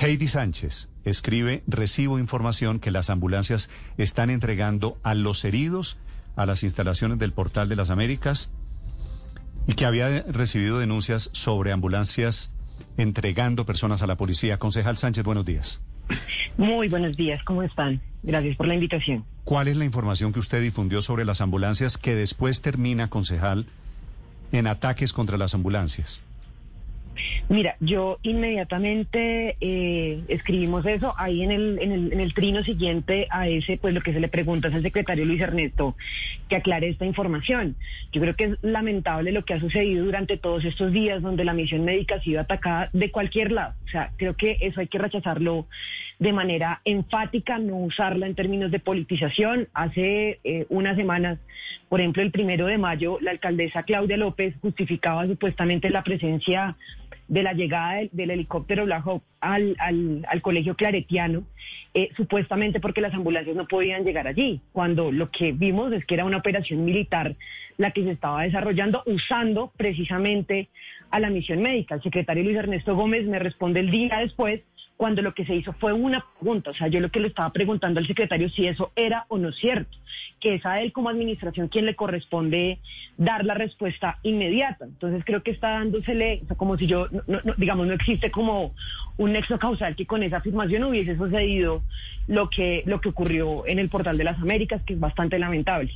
Heidi Sánchez escribe, recibo información que las ambulancias están entregando a los heridos a las instalaciones del Portal de las Américas y que había recibido denuncias sobre ambulancias entregando personas a la policía. Concejal Sánchez, buenos días. Muy buenos días, ¿cómo están? Gracias por la invitación. ¿Cuál es la información que usted difundió sobre las ambulancias que después termina, concejal, en ataques contra las ambulancias? Mira, yo inmediatamente eh, escribimos eso ahí en el, en, el, trino siguiente a ese, pues lo que se le pregunta es al secretario Luis Ernesto que aclare esta información. Yo creo que es lamentable lo que ha sucedido durante todos estos días donde la misión médica ha sido atacada de cualquier lado. O sea, creo que eso hay que rechazarlo de manera enfática, no usarla en términos de politización. Hace eh, unas semanas, por ejemplo, el primero de mayo, la alcaldesa Claudia López justificaba supuestamente la presencia de la llegada del, helicóptero Black Hawk al, al, colegio claretiano, eh, supuestamente porque las ambulancias no podían llegar allí, cuando lo que vimos es que era una operación militar la que se estaba desarrollando usando precisamente a la misión médica. El secretario Luis Ernesto Gómez me responde el día después cuando lo que se hizo fue una pregunta. O sea, yo lo que le estaba preguntando al secretario si eso era o no cierto, que es a él como administración quien le corresponde dar la respuesta inmediata. Entonces creo que está dándosele, como si yo, digamos, no existe como un nexo causal que con esa afirmación hubiese sucedido lo que, lo que ocurrió en el portal de las Américas, que es bastante lamentable.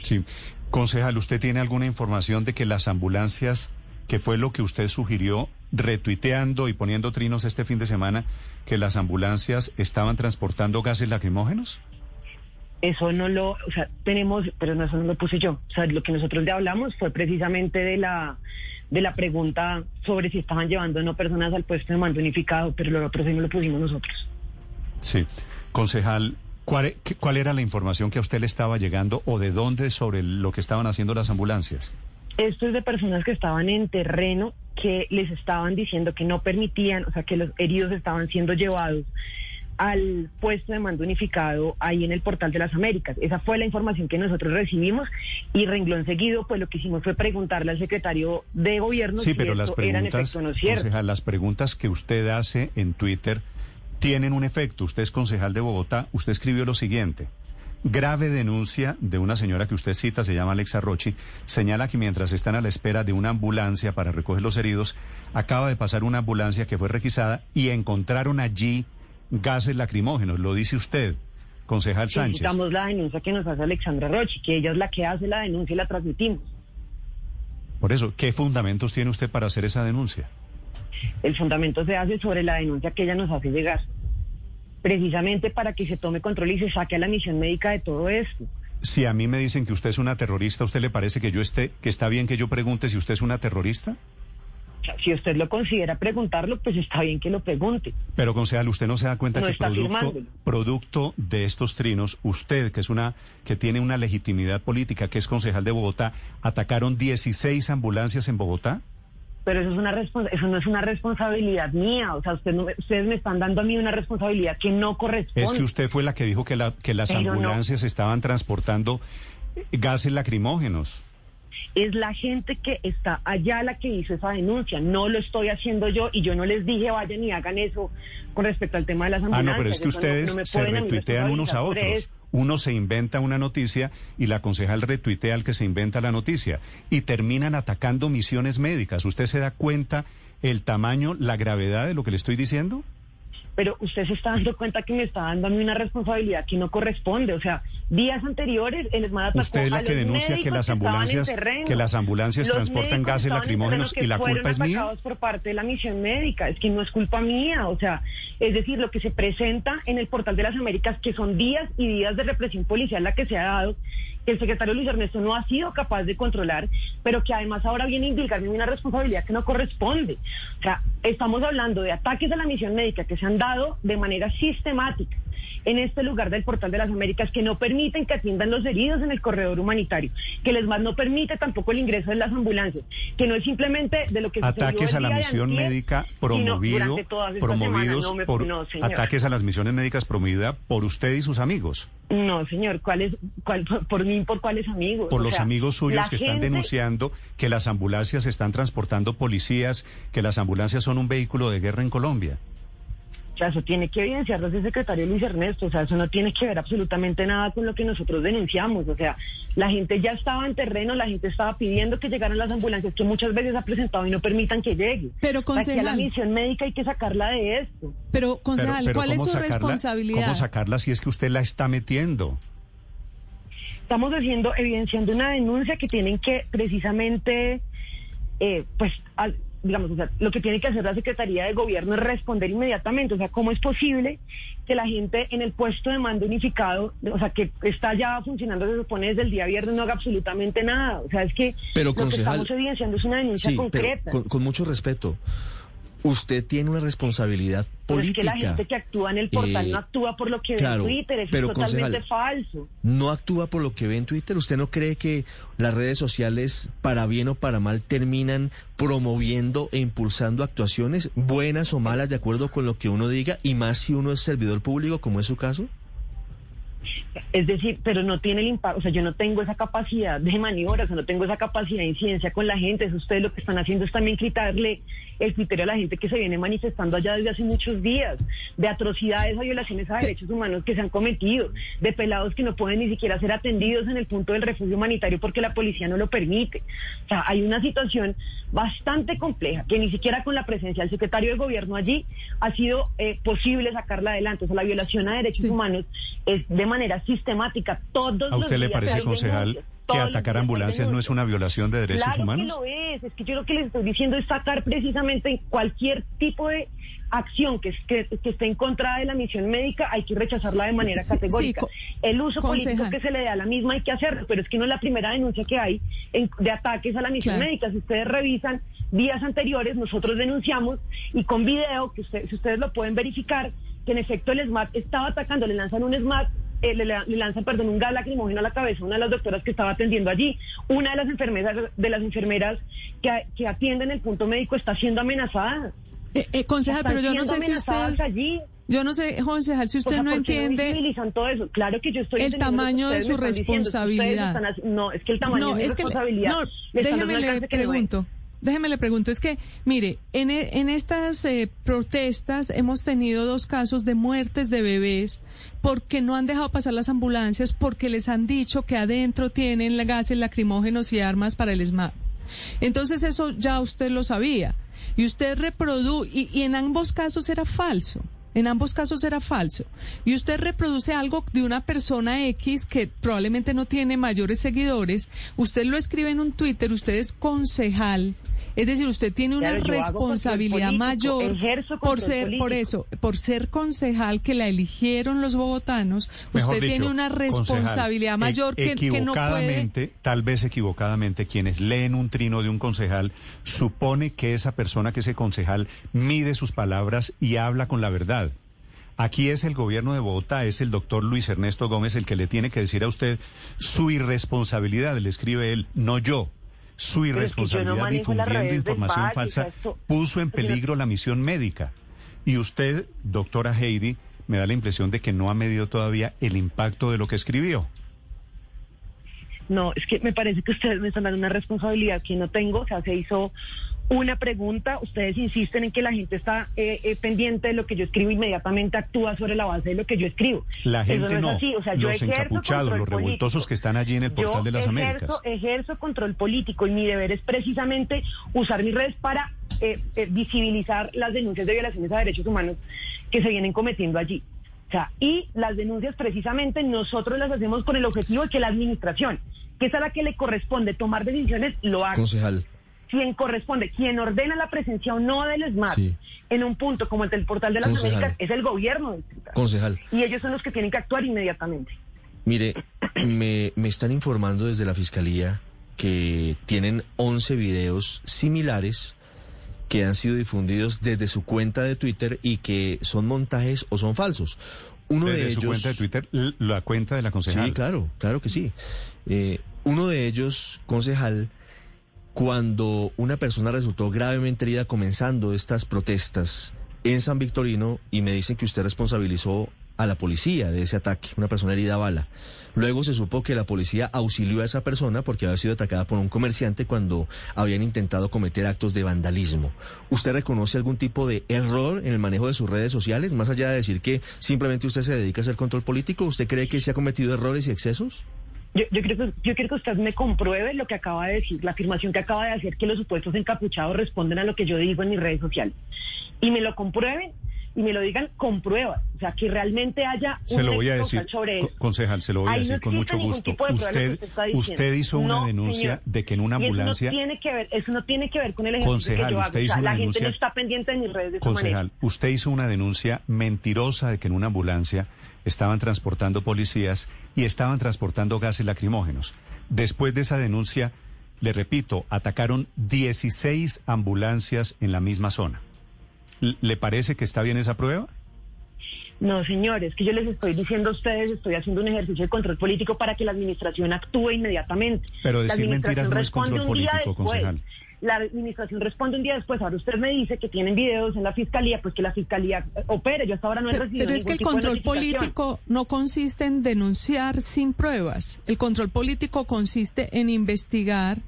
Sí. Concejal, ¿usted tiene alguna información de que las ambulancias, que fue lo que usted sugirió, retuiteando y poniendo trinos este fin de semana que las ambulancias estaban transportando gases lacrimógenos? Eso no lo, o sea, tenemos, pero no, eso no lo puse yo. O sea, lo que nosotros ya hablamos fue precisamente de la, de la pregunta sobre si estaban llevando o no personas al puesto de mando unificado, pero lo otro sí no lo pusimos nosotros. Sí. Concejal, ¿cuál, ¿cuál era la información que a usted le estaba llegando o de dónde sobre lo que estaban haciendo las ambulancias? Esto es de personas que estaban en terreno, que les estaban diciendo que no permitían, o sea, que los heridos estaban siendo llevados al puesto de mando unificado ahí en el portal de las Américas. Esa fue la información que nosotros recibimos y renglón seguido, pues lo que hicimos fue preguntarle al secretario de gobierno sí, pero las preguntas, las preguntas que usted hace en Twitter tienen un efecto. Usted es concejal de Bogotá, usted escribió lo siguiente. Grave denuncia de una señora que usted cita, se llama Alexa Rochi, señala que mientras están a la espera de una ambulancia para recoger los heridos, acaba de pasar una ambulancia que fue requisada y encontraron allí gases lacrimógenos. Lo dice usted, concejal Sánchez. Necesitamos la denuncia que nos hace Alexandra Rochi, que ella es la que hace la denuncia y la transmitimos. Por eso, ¿qué fundamentos tiene usted para hacer esa denuncia? El fundamento se hace sobre la denuncia que ella nos hace llegar precisamente para que se tome control y se saque a la misión médica de todo esto. Si a mí me dicen que usted es una terrorista, ¿usted le parece que yo esté, que está bien que yo pregunte si usted es una terrorista? si usted lo considera preguntarlo, pues está bien que lo pregunte. Pero, concejal, usted no se da cuenta que producto, producto de estos trinos, usted, que es una que tiene una legitimidad política, que es concejal de Bogotá, atacaron 16 ambulancias en Bogotá pero eso es una eso no es una responsabilidad mía, o sea, ustedes me están dando a mí una responsabilidad que no corresponde. Es que usted fue la que dijo que, la, que las ambulancias estaban transportando gases lacrimógenos. Es la gente que está allá la que hizo esa denuncia, no lo estoy haciendo yo y yo no les dije vayan y hagan eso con respecto al tema de las ambulancias. Ah, no, pero es que ustedes se retuitean unos a otros uno se inventa una noticia y la concejal retuitea al que se inventa la noticia y terminan atacando misiones médicas. ¿Usted se da cuenta el tamaño, la gravedad de lo que le estoy diciendo? Pero usted se está dando cuenta que me está dando a mí una responsabilidad que no corresponde. O sea, días anteriores el ESMAD atacó Usted es la a que denuncia que las ambulancias terreno. que las ambulancias Los transportan gases lacrimógenos y la que culpa es mía. por parte de la misión médica. Es que no es culpa mía. O sea, es decir, lo que se presenta en el portal de las Américas, que son días y días de represión policial la que se ha dado, que el secretario Luis Ernesto no ha sido capaz de controlar, pero que además ahora viene a implicarme una responsabilidad que no corresponde. O sea, estamos hablando de ataques a la misión médica que se han dado de manera sistemática en este lugar del portal de las Américas que no permiten que atiendan los heridos en el corredor humanitario, que les más no permite tampoco el ingreso de las ambulancias, que no es simplemente de lo que Ataques el a la misión antier, médica promovido, promovidos semanas. No, me- por no, ataques a las misiones médicas promovida por usted y sus amigos, No, señor, ¿cuál es, cuál, por, por mí, por cuáles amigos? por O los sea, amigos suyos que están denunciando que las ambulancias están transportando policías, que las ambulancias son un vehículo de guerra en Colombia. O sea, eso tiene que evidenciarlo ese secretario Luis Ernesto. O sea, eso no tiene que ver absolutamente nada con lo que nosotros denunciamos. O sea, la gente ya estaba en terreno, la gente estaba pidiendo que llegaran las ambulancias, que muchas veces ha presentado y no permitan que llegue. Pero, a la concejal. misión médica hay que sacarla de esto. Pero, concejal, Pero- pero ¿cuál es ¿cómo su sacarla- responsabilidad? ¿Cómo sacarla si es que usted la está metiendo? Estamos haciendo, evidenciando una denuncia que tienen que precisamente, eh, pues, al- digamos, o sea, lo que tiene que hacer la Secretaría de Gobierno es responder inmediatamente. O sea, ¿cómo es posible que la gente en el puesto de mando unificado, o sea, que está ya funcionando, se supone desde el día viernes, no haga absolutamente nada? O sea, es que Pero, lo que estamos evidenciando es una denuncia Sí, concreta. pero con, con mucho respeto. Usted tiene una responsabilidad Pero es que política. la gente que actúa en el portal Eh, no actúa por lo que claro, ve en Twitter, eso pero, es totalmente concejal, falso. ¿No actúa por lo que ve en Twitter? ¿Usted no cree que las redes sociales, para bien o para mal, terminan promoviendo e impulsando actuaciones, buenas o malas, de acuerdo con lo que uno diga, y más si uno es servidor público, como es su caso? Es decir, pero no tiene el impacto, o sea, yo no tengo esa capacidad de maniobra, o sea, no tengo esa capacidad de incidencia con la gente. Eso ustedes lo que están haciendo es también quitarle el criterio a la gente que se viene manifestando allá desde hace muchos días, de atrocidades a violaciones a derechos humanos que se han cometido, de pelados que no pueden ni siquiera ser atendidos en el punto del refugio humanitario porque la policía no lo permite. O sea, hay una situación bastante compleja que ni siquiera con la presencia del secretario de gobierno allí ha sido eh, posible sacarla adelante. O sea, la violación a derechos Sí. humanos es de manera sistemática todos ¿A usted los le días parece, concejal, que atacar ambulancias no es una violación de derechos claro humanos? que lo es. Es que yo lo que les estoy diciendo es sacar precisamente en cualquier tipo de acción que, que, que esté en contra de la misión médica, hay que rechazarla de manera Sí, categórica. sí, El uso político que se le da a la misma hay que hacerlo, pero es que no es la primera denuncia que hay en- de ataques a la misión Claro. médica. Si ustedes revisan días anteriores, nosotros denunciamos y con video, que usted- si ustedes lo pueden verificar, que en efecto el SMAT estaba atacando, le lanzan un SMAT, eh, le, le lanzan, perdón, un gas lacrimógeno a la cabeza a una de las doctoras que estaba atendiendo allí. Una de las enfermeras, de las enfermeras que, que atienden el punto médico está siendo amenazada. Eh, eh, concejal, pero yo no sé si usted... allí. Yo no sé, concejal, si O usted sea, no ¿por qué entiende... visibilizan todo eso? Claro que yo estoy el tamaño de su diciendo, responsabilidad. están no, es que el tamaño no, de le- responsabilidad. no, déjeme le pregunto. Déjeme le pregunto, es que, mire, en, e- en estas eh, protestas hemos tenido dos casos de muertes de bebés porque no han dejado pasar las ambulancias, porque les han dicho que adentro tienen gases lacrimógenos y armas para el ESMAD. Entonces eso ya usted lo sabía. Y usted reproduce, y, y en ambos casos era falso. En ambos casos era falso. Y usted reproduce algo de una persona X que probablemente no tiene mayores seguidores. Usted lo escribe en un Twitter, usted es concejal. Es decir, usted tiene una Claro, responsabilidad mayor por ser, por eso, por ser concejal que la eligieron los bogotanos. Mejor usted tiene una concejal, responsabilidad e- mayor que, que no puede. tal vez equivocadamente, quienes leen un trino de un concejal supone que esa persona, que ese concejal, mide sus palabras y habla con la verdad. Aquí es el gobierno de Bogotá, es el doctor Luis Ernesto Gómez el que le tiene que decir a usted su irresponsabilidad, le escribe él, no yo. Su irresponsabilidad difundiendo información falsa puso en peligro la misión médica. Y usted, doctora Heidi, me da la impresión de que no ha medido todavía el impacto de lo que escribió. No, es que me parece que ustedes me están dando una responsabilidad que no tengo. O sea, se hizo una pregunta, ustedes insisten en que la gente está eh, eh, pendiente de lo que yo escribo, inmediatamente actúa sobre la base de lo que yo escribo. La Eso gente es no, así. O sea, yo los ejerzo encapuchados, control los revoltosos político. que están allí en el portal Yo de las ejerzo, Américas. Ejerzo control político y mi deber es precisamente usar mis redes para eh, eh, visibilizar las denuncias de violaciones a derechos humanos que se vienen cometiendo allí. O sea, y las denuncias precisamente nosotros las hacemos con el objetivo de que la administración, que es a la que le corresponde tomar decisiones, lo haga. Concejal. Quien corresponde, quien ordena la presencia o no del ESMAD Sí. en un punto como el del portal de las Concejal. Américas es el gobierno. distrital. Concejal. Y ellos son los que tienen que actuar inmediatamente. Mire, me, me están informando desde la Fiscalía que tienen 11 videos similares que han sido difundidos desde su cuenta de Twitter y que son montajes o son falsos. Uno Desde de su ellos... cuenta de Twitter, la cuenta de la concejal. Sí, claro, claro que sí. Eh, uno de ellos, concejal, cuando una persona resultó gravemente herida comenzando estas protestas en San Victorino y me dicen que usted responsabilizó a la policía de ese ataque, una persona herida a bala. Luego se supo que la policía auxilió a esa persona porque había sido atacada por un comerciante cuando habían intentado cometer actos de vandalismo. ¿Usted reconoce algún tipo de error en el manejo de sus redes sociales? Más allá de decir que simplemente usted se dedica a hacer control político, ¿usted cree que se ha cometido errores y excesos? Yo, yo, creo que, yo quiero que usted me compruebe lo que acaba de decir, la afirmación que acaba de hacer, que los supuestos encapuchados responden a lo que yo digo en mis redes sociales. Y me lo comprueben y me lo digan con pruebas. O sea, que realmente haya un Se lo voy a decir, sobre eso. concejal, se lo voy a no decir con mucho gusto. Usted, usted usted hizo una No, denuncia señor. de que en una ambulancia... Eso no tiene que ver, eso no tiene que ver con el ejercicio Concejal, que yo hago. usted O hizo sea, una la gente denuncia- no está pendiente de mis redes de Concejal, usted hizo una denuncia mentirosa de que en una ambulancia estaban transportando policías y estaban transportando gases lacrimógenos. Después de esa denuncia, le repito, atacaron 16 ambulancias en la misma zona. ¿Le parece que está bien esa prueba? No, señores, que yo les estoy diciendo a ustedes, estoy haciendo un ejercicio de control político para que la administración actúe inmediatamente. Pero decir mentiras no es control político, concejal. La administración responde un día después. Ahora usted me dice que tienen videos en la fiscalía, pues que la fiscalía eh, opere. Yo hasta ahora no he recibido pero es que el control político no consiste en denunciar sin pruebas. El control político consiste en investigar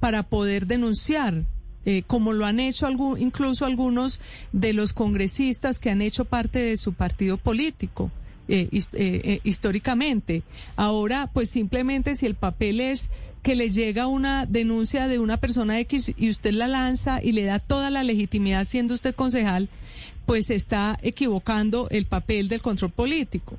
para poder denunciar, eh, como lo han hecho algún, incluso algunos de los congresistas que han hecho parte de su partido político. Eh, eh, eh, históricamente. Ahora, pues simplemente si el papel es que le llega una denuncia de una persona X y usted la lanza y le da toda la legitimidad siendo usted concejal, pues está equivocando el papel del control político.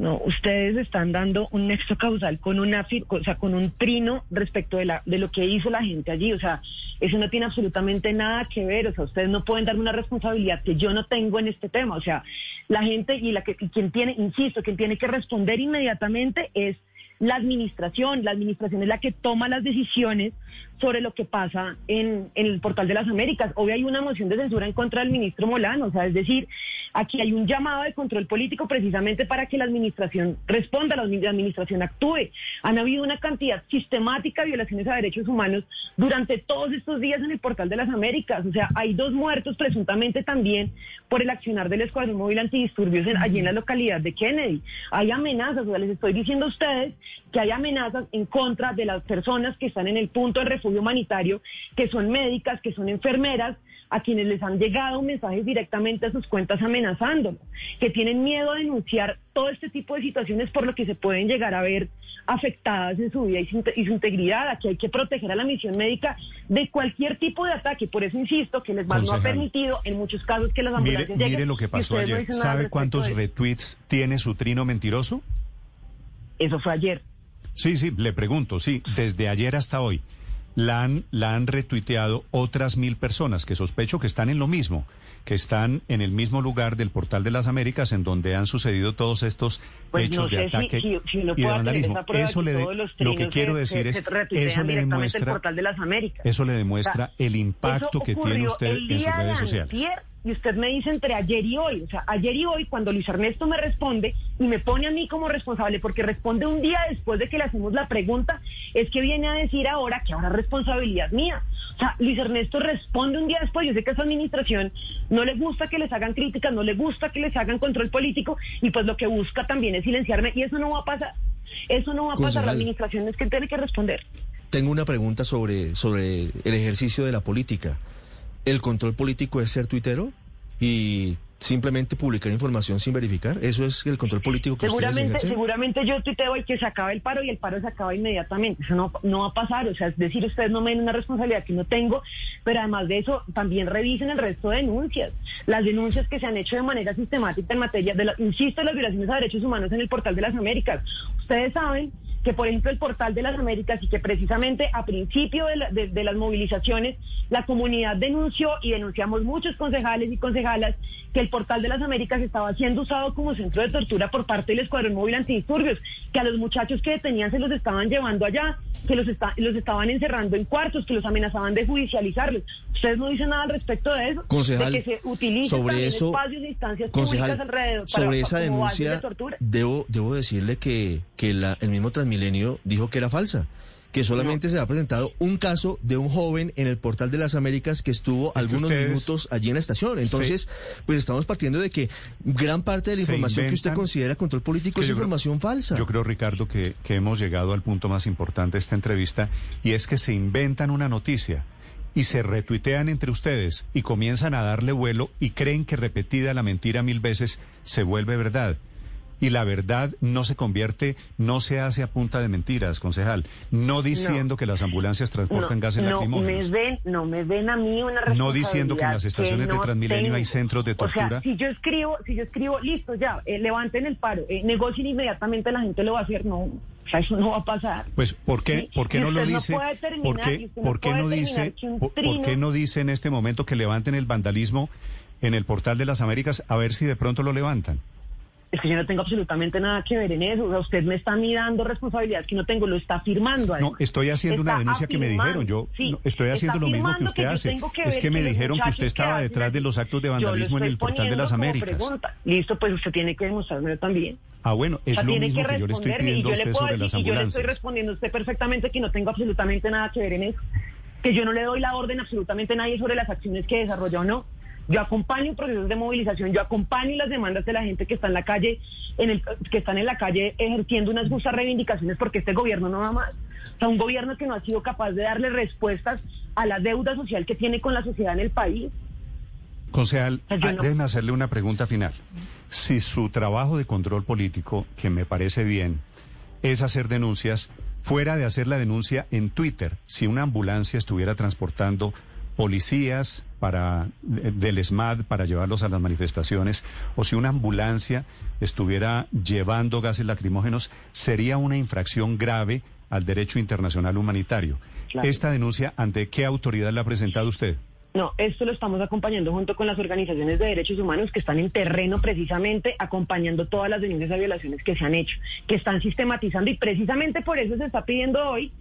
No, ustedes están dando un nexo causal con una, o sea, con un trino respecto de la de lo que hizo la gente allí, o sea, eso no tiene absolutamente nada que ver, o sea, ustedes no pueden darme una responsabilidad que yo no tengo en este tema, o sea, la gente y la que y quien tiene, insisto, quien tiene que responder inmediatamente es la administración, la administración es la que toma las decisiones sobre lo que pasa en el portal de las Américas. Hoy hay una moción de censura en contra del ministro Molano, o sea, es decir, aquí hay un llamado de control político precisamente para que la administración responda, la admi- la administración actúe. Han habido una cantidad sistemática de violaciones a derechos humanos durante todos estos días en el portal de las Américas, o sea, hay dos muertos presuntamente también por el accionar del Escuadrón Móvil Antidisturbios en- allí en la localidad de Kennedy. Hay amenazas, o sea, les estoy diciendo a ustedes que hay amenazas en contra de las personas que están en el punto de refugio humanitario, que son médicas, que son enfermeras, a quienes les han llegado mensajes directamente a sus cuentas amenazándolos, que tienen miedo a denunciar todo este tipo de situaciones por lo que se pueden llegar a ver afectadas en su vida y su, y su integridad. Aquí hay que proteger a la misión médica de cualquier tipo de ataque. Por eso insisto que les no ha permitido en muchos casos que las Mire, ambulancias lleguen. mire lo que pasó no ayer. ¿Sabe cuántos retweets tiene su trino mentiroso? Eso fue ayer. Sí, sí, le pregunto, sí, desde ayer hasta hoy. La han, la han retuiteado otras mil personas que sospecho que están en lo mismo, que están en el mismo lugar del Portal de las Américas en donde han sucedido todos estos Pues hechos no de sé ataque si, si uno y de vandalismo. Eso le de- lo que quiero se- decir se- es, se eso le directamente el demuestra, portal de las Américas. eso le demuestra O sea, el impacto que tiene usted en sus redes sociales. Y usted me dice entre ayer y hoy, o sea, ayer y hoy, cuando Luis Ernesto me responde y me pone a mí como responsable, porque responde un día después de que le hacemos la pregunta, es que viene a decir ahora que ahora es responsabilidad mía. O sea, Luis Ernesto responde un día después. Yo sé que a su administración no le gusta que les hagan críticas, no le gusta que les hagan control político, y pues lo que busca también es silenciarme, y eso no va a pasar. Eso no va a pasar. La administración es que tiene que responder. Tengo una pregunta sobre, sobre el ejercicio de la política. ¿El control político es ser tuitero? Y simplemente publicar información sin verificar? ¿Eso es el control político que seguramente, ustedes ejercen? Seguramente yo tuiteo y que se acaba el paro y el paro se acaba inmediatamente. Eso no, no va a pasar. O sea, es decir, ustedes no me den una responsabilidad que no tengo, pero además de eso, también revisen el resto de denuncias. Las denuncias que se han hecho de manera sistemática en materia de, la, insisto, las violaciones a derechos humanos en el portal de las Américas. Ustedes saben que por ejemplo el portal de las Américas y que precisamente a principio de, la, de, de, las movilizaciones la comunidad denunció y denunciamos muchos concejales y concejalas que el portal de las Américas estaba siendo usado como centro de tortura por parte del Escuadrón Móvil Antidisturbios, que a los muchachos que detenían se los estaban llevando allá, que los, está, los estaban encerrando en cuartos, que los amenazaban de judicializarlos. Ustedes no dicen nada al respecto de eso, concejal, de que se utilicen sobre eso, espacios e instancias concejal, públicas alrededor sobre para, esa para, denuncia de tortura. debo debo decirle que que la, el mismo Transmilenio dijo que era falsa que solamente no. se ha presentado un caso de un joven en el portal de las Américas que estuvo es algunos que ustedes, minutos allí en la estación. Entonces, sí. pues estamos partiendo de que gran parte de la información que usted considera control político es información creo, falsa. Yo creo, Ricardo, que, que hemos llegado al punto más importante de esta entrevista y es que se inventan una noticia y se retuitean entre ustedes y comienzan a darle vuelo y creen que repetida la mentira mil veces se vuelve verdad y la verdad no se convierte, no se hace a punta de mentiras, concejal, no diciendo no, que las ambulancias transportan no, gases no lacrimógenos. Me ven, no me ven a mí una responsabilidad No diciendo que en las estaciones no de Transmilenio tengo. hay centros de tortura. O sea, si yo escribo, si yo escribo, listo, ya, eh, levanten el paro, eh, negocien inmediatamente, la gente lo va a hacer, no. O sea, eso no va a pasar. Pues, ¿por qué. ¿por qué no lo dice? puede terminar- ¿Por qué, por qué puede no terminar dice, por, qué no dice en este momento que levanten el vandalismo en el portal de las Américas a ver si de pronto lo levantan? Es que yo no tengo absolutamente nada que ver en eso. O sea, usted me está mirando responsabilidad que no tengo, lo está firmando. No, estoy haciendo una denuncia que me dijeron. Yo sí, no, estoy haciendo lo mismo que usted hace. que es que me dijeron que usted estaba detrás de los actos de vandalismo en el portal de las Américas. pregunta. Listo, pues usted tiene que demostrármelo también. Ah, bueno, O es sea, lo mismo que que yo le estoy pidiendo a yo le usted sobre las decir, y yo le estoy ambulancias. respondiendo a usted perfectamente que no tengo absolutamente nada que ver en eso. Que yo no le doy la orden a absolutamente nadie sobre las acciones que desarrolla o no. Yo acompaño procesos de movilización, yo acompaño las demandas de la gente que está en la calle, en el, que están en la calle ejerciendo unas justas reivindicaciones porque este gobierno no va más. O sea, un gobierno que no ha sido capaz de darle respuestas a la deuda social que tiene con la sociedad en el país. Concejal, yo ah, no- déjeme hacerle una pregunta final. Si su trabajo de control político, que me parece bien, es hacer denuncias, fuera de hacer la denuncia en Twitter, si una ambulancia estuviera transportando policías para eh, del SMAD para llevarlos a las manifestaciones, o si una ambulancia estuviera llevando gases lacrimógenos, sería una infracción grave al derecho internacional humanitario. Claro. Esta denuncia, ¿ante qué autoridad la ha presentado usted? No, esto lo estamos acompañando junto con las organizaciones de derechos humanos que están en terreno precisamente acompañando todas las denuncias de violaciones que se han hecho, que están sistematizando y precisamente por eso se está pidiendo hoy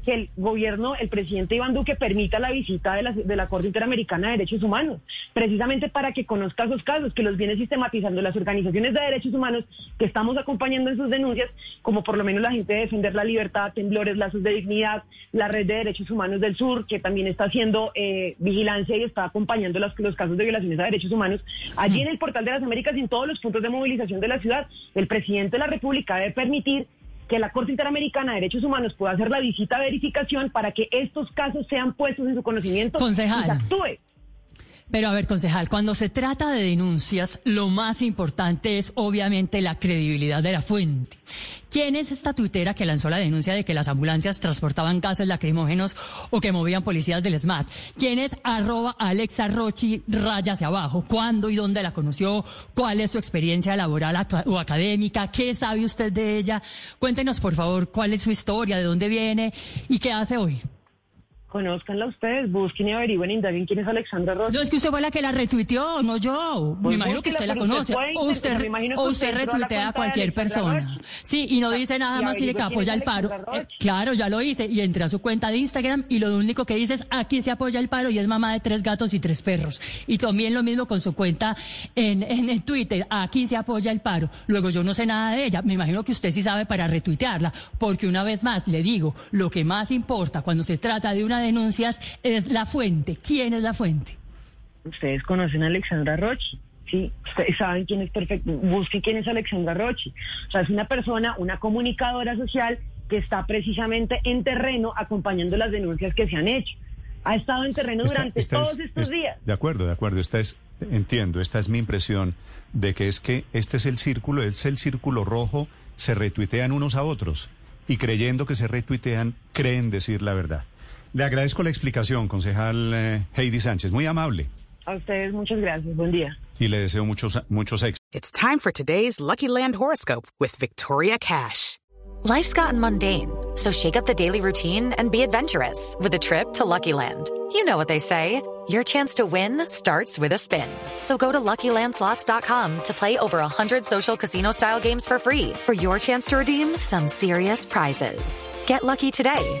que el gobierno, el presidente Iván Duque permita la visita de la, de la Corte Interamericana de Derechos Humanos, precisamente para que conozca esos casos, que los viene sistematizando las organizaciones de derechos humanos que estamos acompañando en sus denuncias, como por lo menos la gente de Defender la Libertad, Temblores, Lazos de Dignidad, la Red de Derechos Humanos del Sur, que también está haciendo eh, vigilancia y está acompañando los, los casos de violaciones a derechos humanos. Allí en el portal de las Américas y en todos los puntos de movilización de la ciudad, el presidente de la República debe permitir que la Corte Interamericana de Derechos Humanos pueda hacer la visita de verificación para que estos casos sean puestos en su conocimiento Concejal. y se actúe. Pero a ver, concejal, cuando se trata de denuncias, lo más importante es obviamente la credibilidad de la fuente. ¿Quién es esta tuitera que lanzó la denuncia de que las ambulancias transportaban gases lacrimógenos o que movían policías del SMAT? ¿Quién es arroba Alexa Rochi raya hacia abajo? ¿Cuándo y dónde la conoció? ¿Cuál es su experiencia laboral o académica? ¿Qué sabe usted de ella? Cuéntenos, por favor, cuál es su historia, de dónde viene y qué hace hoy. Conózcanla ustedes, busquen y averigüen, indaguen quién es Alexandra Rocha. No, es que usted fue la que la retuiteó, no yo. Pues me imagino que usted la conoce. o usted, me imagino que o usted a retuitea a cualquier persona. Sí, y no dice nada Y más y de que apoya el paro. Eh, claro, ya lo hice. Y entré a su cuenta de Instagram y lo único que dice es aquí se apoya el paro y es mamá de tres gatos y tres perros. Y también lo mismo con su cuenta en, en, en Twitter, aquí se apoya el paro. Luego yo no sé nada de ella. Me imagino que usted sí sabe para retuitearla. Porque una vez más le digo, lo que más importa cuando se trata de una denuncia es la fuente. ¿Quién es la fuente? Ustedes conocen a Alexandra Rochi. Sí, ustedes saben quién es perfecto. Busquen quién es Alexandra Rochi. O sea, es una persona, una comunicadora social que está precisamente en terreno acompañando las denuncias que se han hecho. ha estado en terreno Esta- durante esta todos es- estos es- días. De acuerdo, de acuerdo. Esta es, entiendo, esta es mi impresión de que es que este es el círculo, es el círculo rojo, se retuitean unos a otros y creyendo que se retuitean, creen decir la verdad. Le agradezco la explicación, concejal eh, Heidi Sánchez, muy amable A ustedes muchas gracias. Buen día. y le deseo muchos, muchos éxitos. It's time for today's Lucky Land horoscope with Victoria Cash. Life's gotten mundane, so shake up the daily routine and be adventurous with a trip to Lucky Land. You know what they say. Your chance to win starts with a spin. So go to LuckyLandSlots.com to play over 100 social casino-style games for free for your chance to redeem some serious prizes. Get lucky today